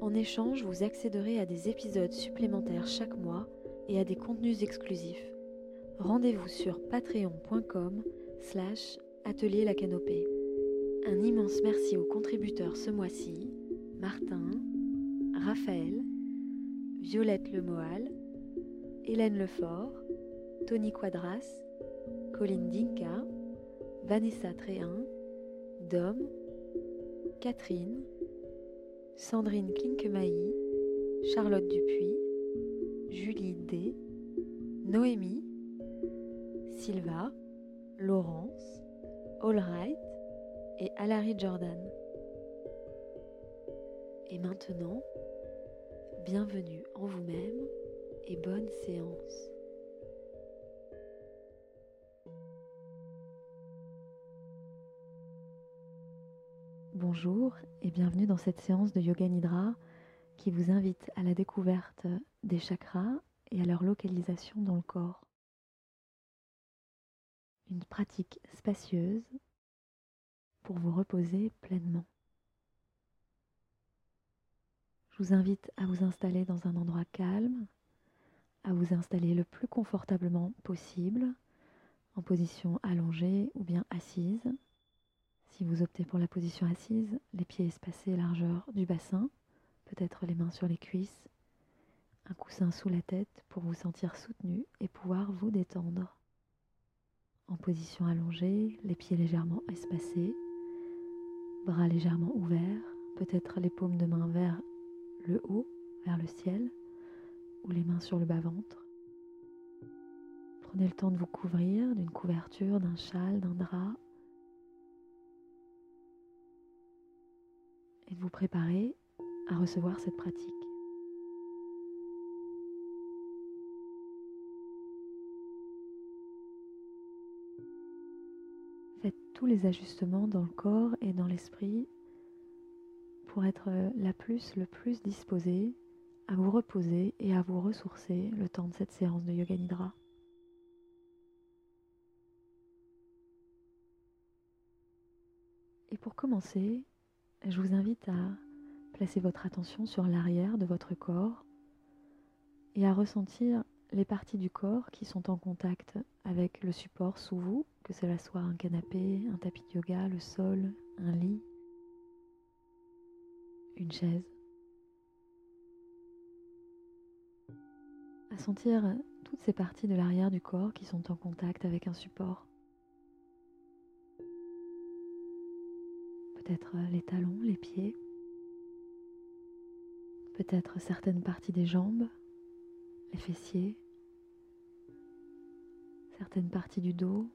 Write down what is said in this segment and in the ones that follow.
En échange, vous accéderez à des épisodes supplémentaires chaque mois et à des contenus exclusifs. Rendez-vous sur patreon.com slash atelier la canopée. Un immense merci aux contributeurs ce mois-ci, Martin, Raphaël, Violette Lemoal, Hélène Lefort, Tony Quadras, Colline Dinka, Vanessa Tréhin, Dom, Catherine, Sandrine Klinkemailly, Charlotte Dupuis, Julie D, Noémie, Sylva, Laurence, Allright et Alary Jordan. Et maintenant, bienvenue en vous-même et bonne séance. Bonjour et bienvenue dans cette séance de Yoga Nidra qui vous invite à la découverte des chakras et à leur localisation dans le corps. Une pratique spacieuse pour vous reposer pleinement. Je vous invite à vous installer dans un endroit calme, à vous installer le plus confortablement possible, en position allongée ou bien assise si vous optez pour la position assise, les pieds espacés largeur du bassin, peut-être les mains sur les cuisses, un coussin sous la tête pour vous sentir soutenu et pouvoir vous détendre. En position allongée, les pieds légèrement espacés, bras légèrement ouverts, peut-être les paumes de main vers le haut, vers le ciel, ou les mains sur le bas-ventre. Prenez le temps de vous couvrir d'une couverture, d'un châle, d'un drap et de vous préparer à recevoir cette pratique. Faites tous les ajustements dans le corps et dans l'esprit pour être la plus, le plus disposé à vous reposer et à vous ressourcer le temps de cette séance de Yoga Nidra. Et pour commencer, je vous invite à placer votre attention sur l'arrière de votre corps et à ressentir les parties du corps qui sont en contact avec le support sous vous, que cela soit un canapé, un tapis de yoga, le sol, un lit, une chaise. À sentir toutes ces parties de l'arrière du corps qui sont en contact avec un support. Peut-être les talons, les pieds, peut-être certaines parties des jambes, les fessiers, certaines parties du dos,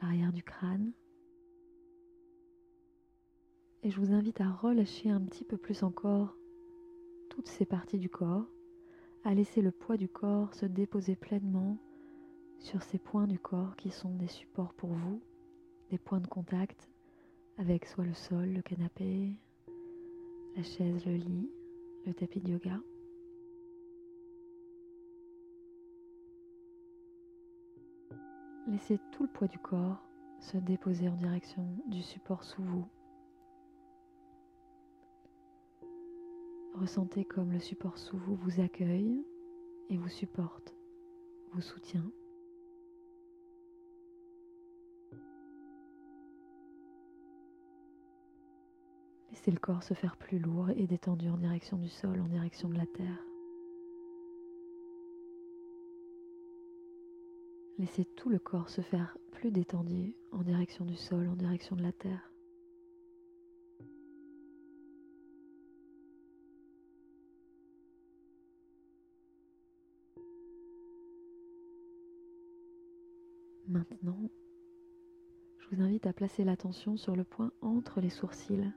l'arrière du crâne. Et je vous invite à relâcher un petit peu plus encore toutes ces parties du corps, à laisser le poids du corps se déposer pleinement sur ces points du corps qui sont des supports pour vous, des points de contact avec soit le sol, le canapé, la chaise, le lit, le tapis de yoga. Laissez tout le poids du corps se déposer en direction du support sous vous. Ressentez comme le support sous vous vous accueille et vous supporte, vous soutient. Laissez le corps se faire plus lourd et détendu en direction du sol, en direction de la terre. Laissez tout le corps se faire plus détendu en direction du sol, en direction de la terre. Maintenant, je vous invite à placer l'attention sur le point entre les sourcils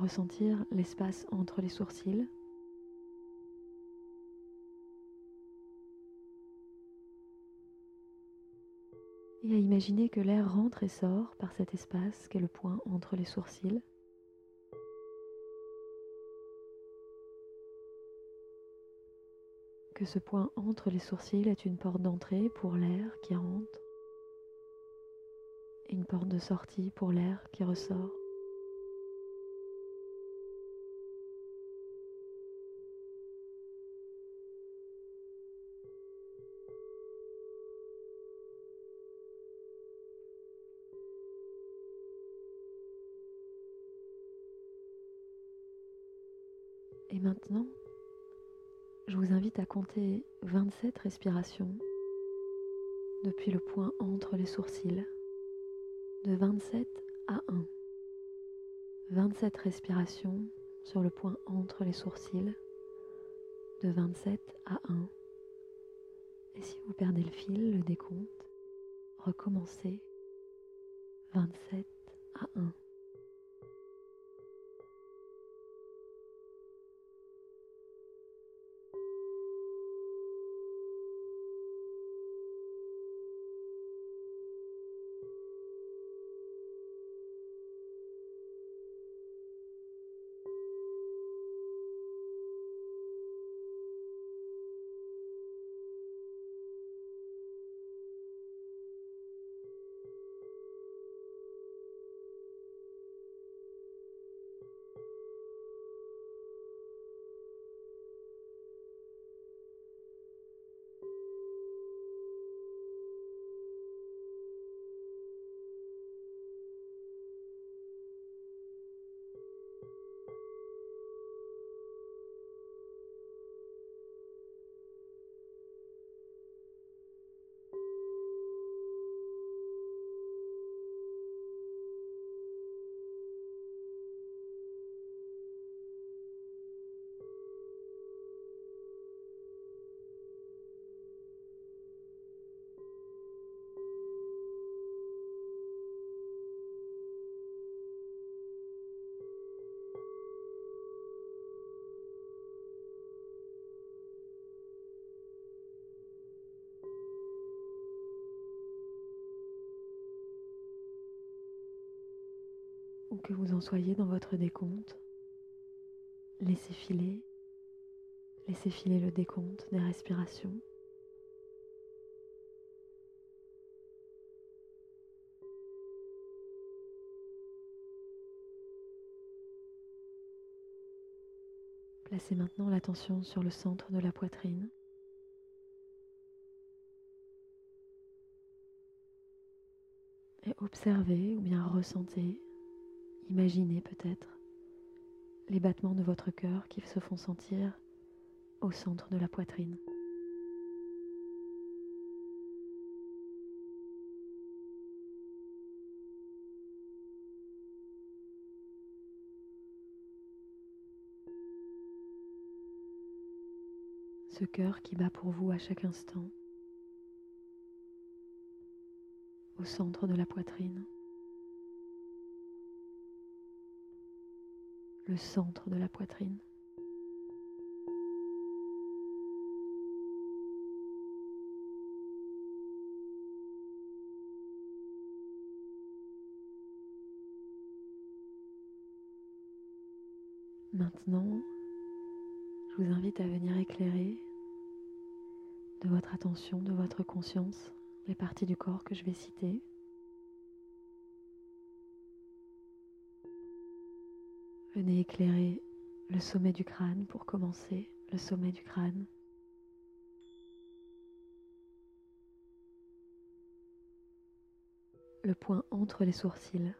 ressentir l'espace entre les sourcils. Et à imaginer que l'air rentre et sort par cet espace qu'est le point entre les sourcils. Que ce point entre les sourcils est une porte d'entrée pour l'air qui rentre et une porte de sortie pour l'air qui ressort. Maintenant, je vous invite à compter 27 respirations depuis le point entre les sourcils, de 27 à 1. 27 respirations sur le point entre les sourcils, de 27 à 1. Et si vous perdez le fil, le décompte, recommencez 27 à 1. Où que vous en soyez dans votre décompte, laissez filer, laissez filer le décompte des respirations. Placez maintenant l'attention sur le centre de la poitrine. Et observez ou bien ressentez Imaginez peut-être les battements de votre cœur qui se font sentir au centre de la poitrine. Ce cœur qui bat pour vous à chaque instant au centre de la poitrine. Le centre de la poitrine. Maintenant, je vous invite à venir éclairer de votre attention, de votre conscience, les parties du corps que je vais citer. Venez éclairer le sommet du crâne pour commencer, le sommet du crâne. Le point entre les sourcils.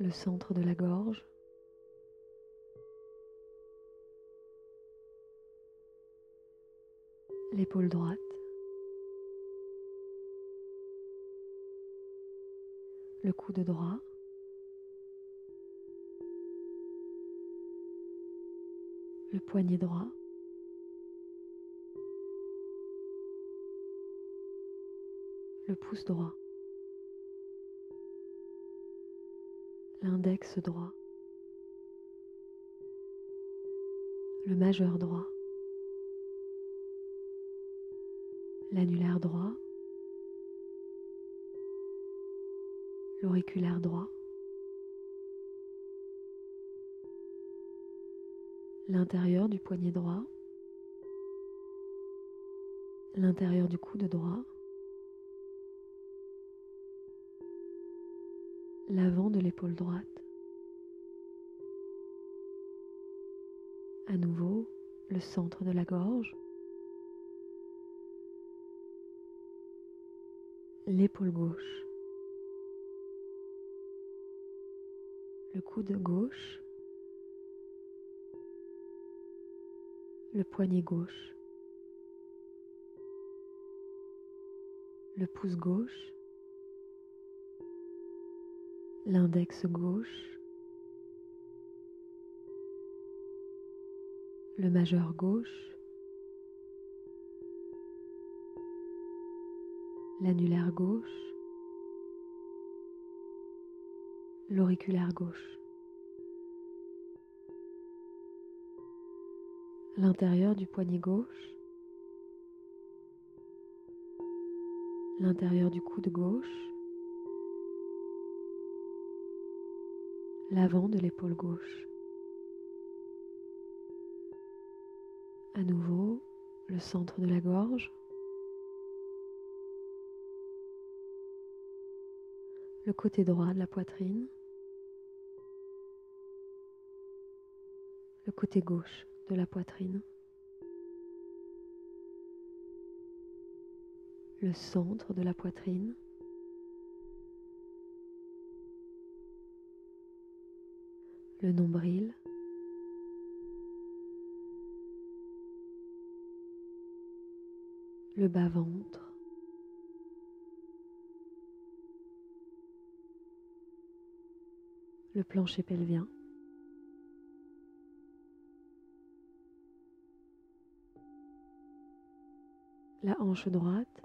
Le centre de la gorge. L'épaule droite. Le coude droit. Le poignet droit. le pouce droit, l'index droit, le majeur droit, l'annulaire droit, l'auriculaire droit, l'intérieur du poignet droit, l'intérieur du coude droit, l'avant de l'épaule droite. À nouveau, le centre de la gorge, l'épaule gauche, le coude gauche, le poignet gauche, le pouce gauche, l'index gauche, le majeur gauche, l'annulaire gauche, l'auriculaire gauche. l'intérieur du poignet gauche, l'intérieur du coude gauche, l'avant de l'épaule gauche. À nouveau, le centre de la gorge, le côté droit de la poitrine, le côté gauche de la poitrine, le centre de la poitrine, le nombril, le bas-ventre, le plancher pelvien. La hanche droite,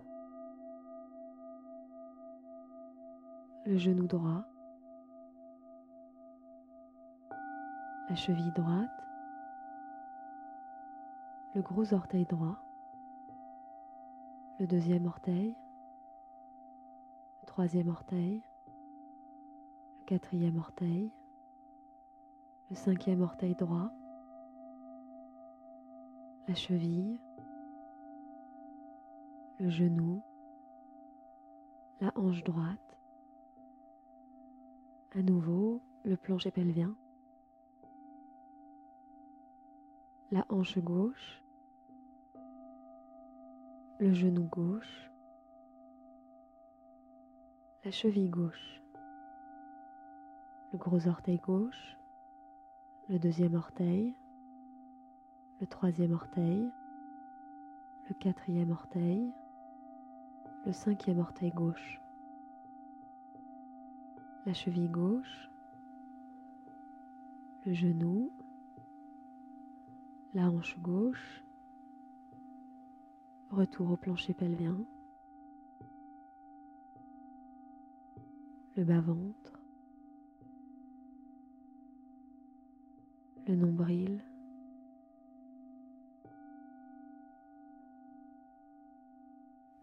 le genou droit, la cheville droite, le gros orteil droit, le deuxième orteil, le troisième orteil, le quatrième orteil, le cinquième orteil droit, la cheville, le genou, la hanche droite, à nouveau le plancher pelvien, la hanche gauche, le genou gauche, la cheville gauche, le gros orteil gauche, le deuxième orteil, le troisième orteil, le quatrième orteil, le cinquième orteil gauche, la cheville gauche, le genou, la hanche gauche, retour au plancher pelvien, le bas-ventre, le nombril,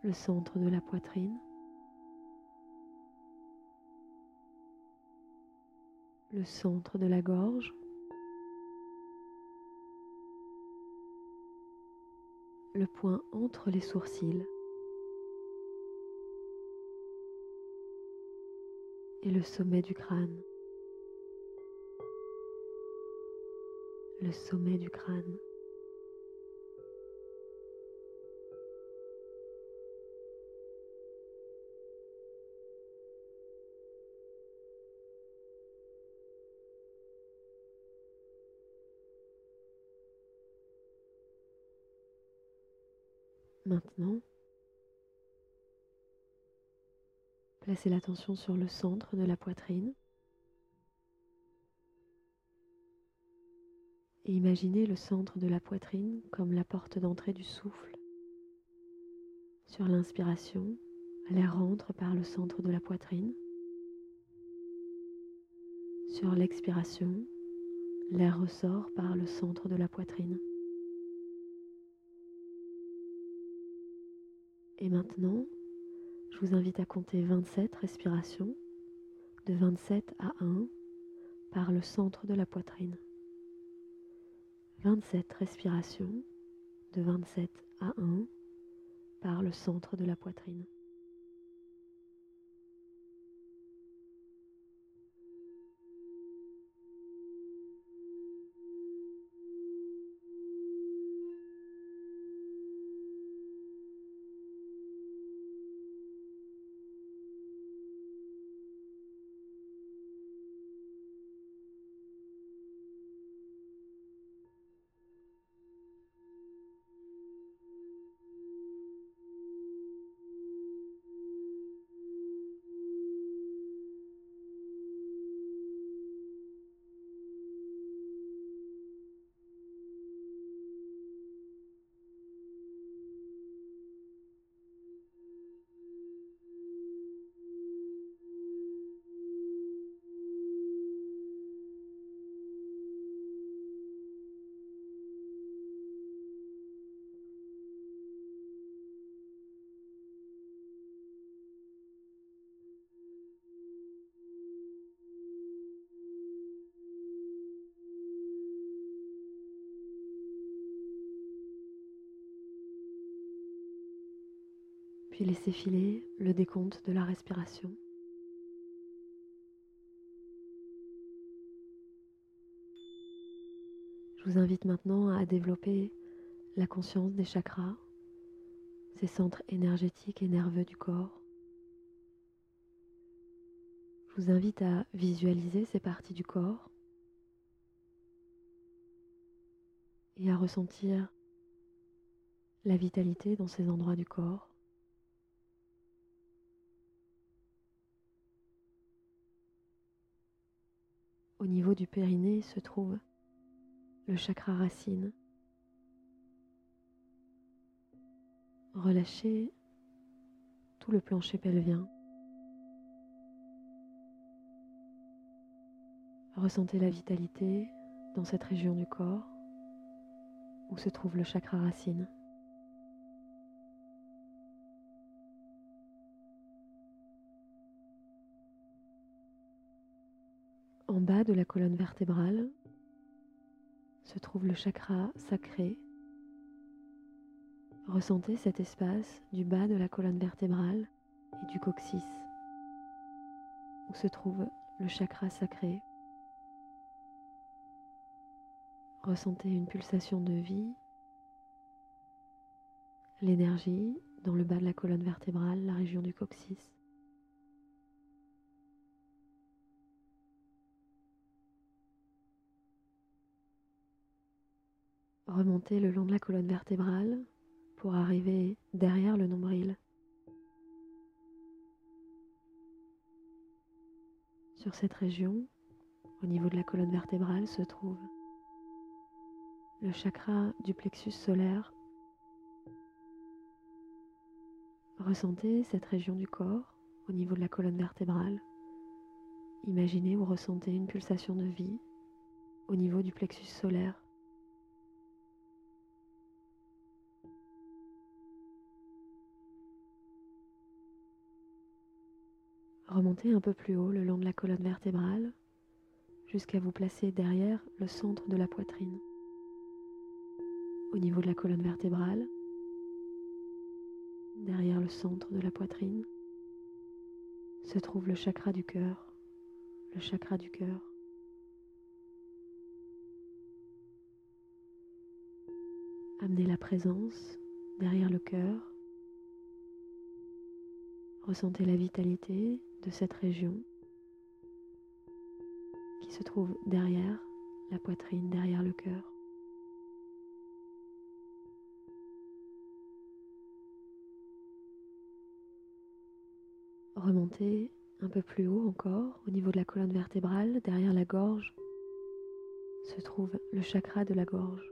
le centre de la poitrine, le centre de la gorge, le point entre les sourcils et le sommet du crâne. Le sommet du crâne. Maintenant, placez l'attention sur le centre de la poitrine et imaginez le centre de la poitrine comme la porte d'entrée du souffle. Sur l'inspiration, L'air rentre par le centre de la poitrine. Sur l'expiration, l'air ressort par le centre de la poitrine. Et maintenant, je vous invite à compter 27 respirations de 27 à 1 par le centre de la poitrine. 27 respirations de 27 à 1 par le centre de la poitrine. Puis laissez filer le décompte de la respiration. Je vous invite maintenant à développer la conscience des chakras, ces centres énergétiques et nerveux du corps. Je vous invite à visualiser ces parties du corps et à ressentir la vitalité dans ces endroits du corps. Au niveau du périnée se trouve le chakra racine. Relâchez tout le plancher pelvien. Ressentez la vitalité dans cette région du corps où se trouve le chakra racine. En bas de la colonne vertébrale se trouve le chakra sacré. Ressentez cet espace du bas de la colonne vertébrale et du coccyx où se trouve le chakra sacré. Ressentez une pulsation de vie, l'énergie dans le bas de la colonne vertébrale, la région du coccyx. Remontez le long de la colonne vertébrale pour arriver derrière le nombril. Sur cette région, au niveau de la colonne vertébrale, se trouve le chakra du plexus solaire. Ressentez cette région du corps au niveau de la colonne vertébrale. Imaginez ou ressentez une pulsation de vie au niveau du plexus solaire. Remontez un peu plus haut le long de la colonne vertébrale jusqu'à vous placer derrière le centre de la poitrine. Au niveau de la colonne vertébrale, derrière le centre de la poitrine, se trouve le chakra du cœur, le chakra du cœur. Amenez la présence derrière le cœur. Ressentez la vitalité de cette région qui se trouve derrière la poitrine, derrière le cœur. Remontez un peu plus haut encore, au niveau de la colonne vertébrale, derrière la gorge, se trouve le chakra de la gorge.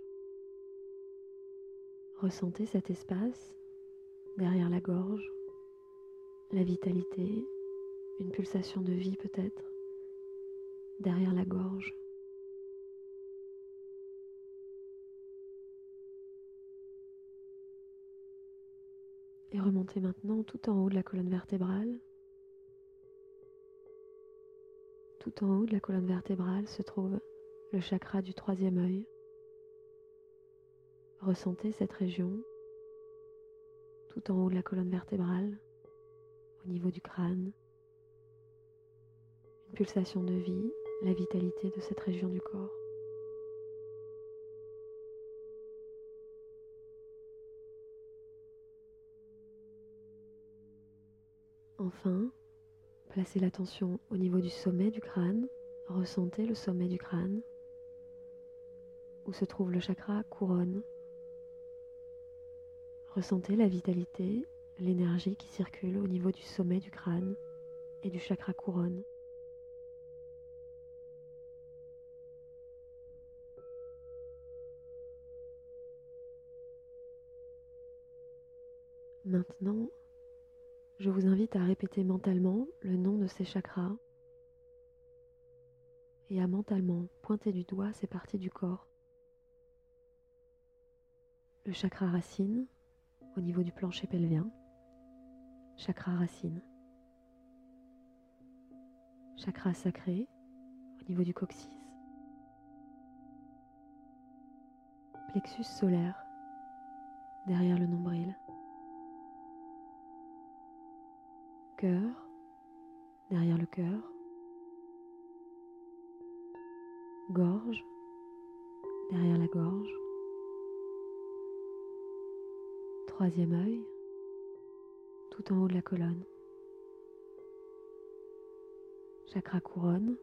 Ressentez cet espace derrière la gorge la vitalité, une pulsation de vie peut-être derrière la gorge. Et remontez maintenant tout en haut de la colonne vertébrale. Tout en haut de la colonne vertébrale se trouve le chakra du troisième œil. Ressentez cette région tout en haut de la colonne vertébrale, au niveau du crâne. Pulsation de vie, la vitalité de cette région du corps. Enfin, placez l'attention au niveau du sommet du crâne, ressentez le sommet du crâne, où se trouve le chakra couronne. Ressentez la vitalité, l'énergie qui circule au niveau du sommet du crâne et du chakra couronne. Maintenant, je vous invite à répéter mentalement le nom de ces chakras et à mentalement pointer du doigt ces parties du corps. Le chakra racine au niveau du plancher pelvien, chakra racine. Chakra sacré au niveau du coccyx. Plexus solaire derrière le nombril. Cœur, derrière le cœur, gorge, derrière la gorge, troisième œil, tout en haut de la colonne, chakra couronne,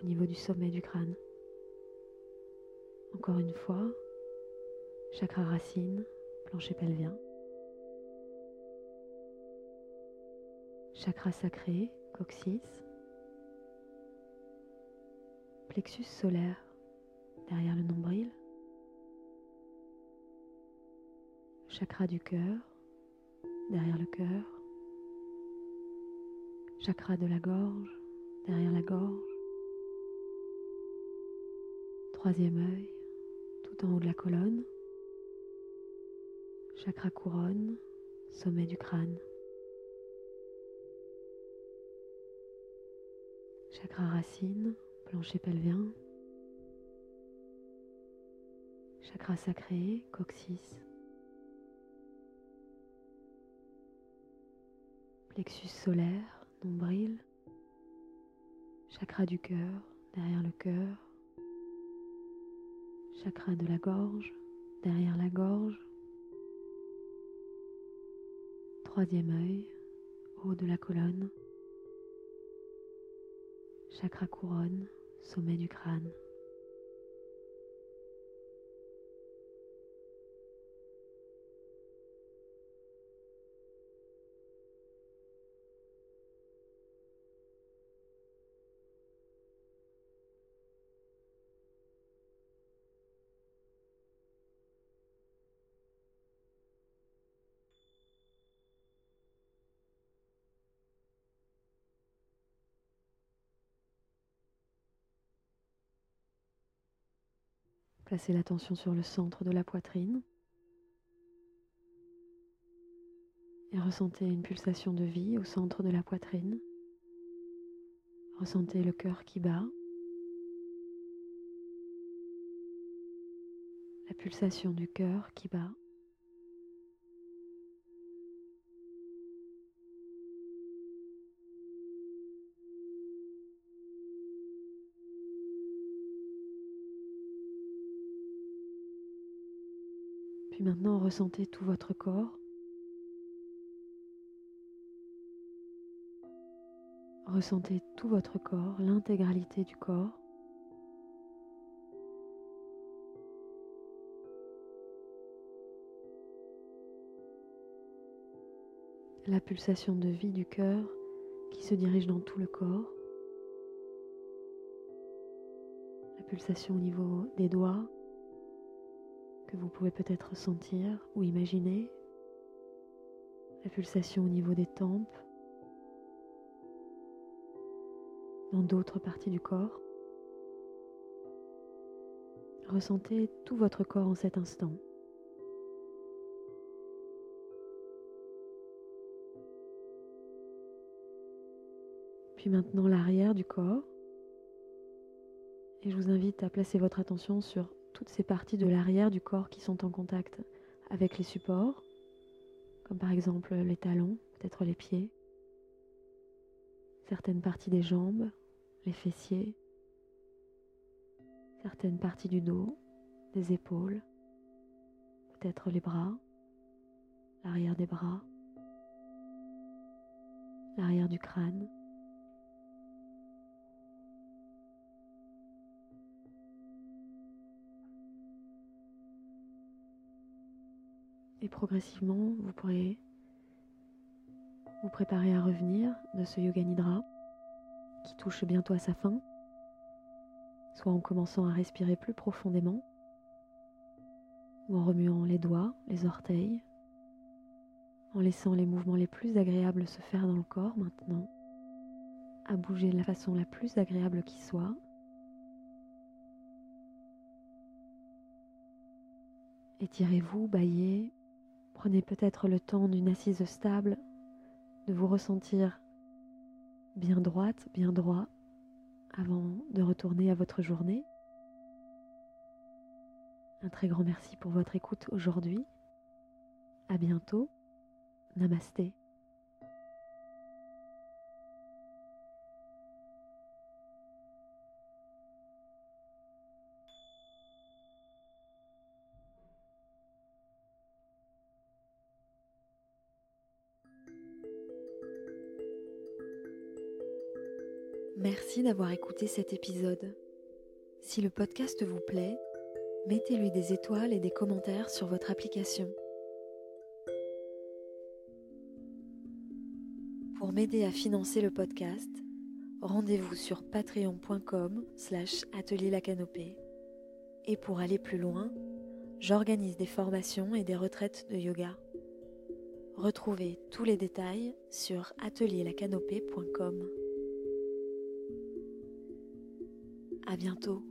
au niveau du sommet du crâne. Encore une fois, chakra racine, plancher pelvien. Chakra sacré, coccyx, plexus solaire derrière le nombril, chakra du cœur derrière le cœur, chakra de la gorge derrière la gorge, troisième œil tout en haut de la colonne, chakra couronne, sommet du crâne. Chakra racine, plancher pelvien, chakra sacré, coccyx, plexus solaire, nombril, chakra du cœur, derrière le cœur, chakra de la gorge, derrière la gorge, troisième œil, haut de la colonne, chakra couronne, sommet du crâne. Placez l'attention sur le centre de la poitrine et ressentez une pulsation de vie au centre de la poitrine. Ressentez le cœur qui bat. La pulsation du cœur qui bat. Maintenant, ressentez tout votre corps. Ressentez tout votre corps, l'intégralité du corps. La pulsation de vie du cœur qui se dirige dans tout le corps. La pulsation au niveau des doigts, que vous pouvez peut-être sentir ou imaginer, la pulsation au niveau des tempes, dans d'autres parties du corps. Ressentez tout votre corps en cet instant. Puis maintenant l'arrière du corps. Et je vous invite à placer votre attention sur toutes ces parties de l'arrière du corps qui sont en contact avec les supports, comme par exemple les talons, peut-être les pieds, certaines parties des jambes, les fessiers, certaines parties du dos, des épaules, peut-être les bras, l'arrière des bras, l'arrière du crâne. Et progressivement, vous pourrez vous préparer à revenir de ce yoga nidra qui touche bientôt à sa fin, soit en commençant à respirer plus profondément, ou en remuant les doigts, les orteils, en laissant les mouvements les plus agréables se faire dans le corps maintenant, à bouger de la façon la plus agréable qui soit. Étirez-vous, baillez, Prenez peut-être le temps d'une assise stable, de vous ressentir bien droite, bien droit, avant de retourner à votre journée. Un très grand merci pour votre écoute aujourd'hui. À bientôt. Namasté. Merci d'avoir écouté cet épisode. Si le podcast vous plaît, mettez-lui des étoiles et des commentaires sur votre application. Pour m'aider à financer le podcast, rendez-vous sur patreon.com slash atelier la canopée. Et pour aller plus loin, j'organise des formations et des retraites de yoga. Retrouvez tous les détails sur atelierlacanopée.com. À bientôt.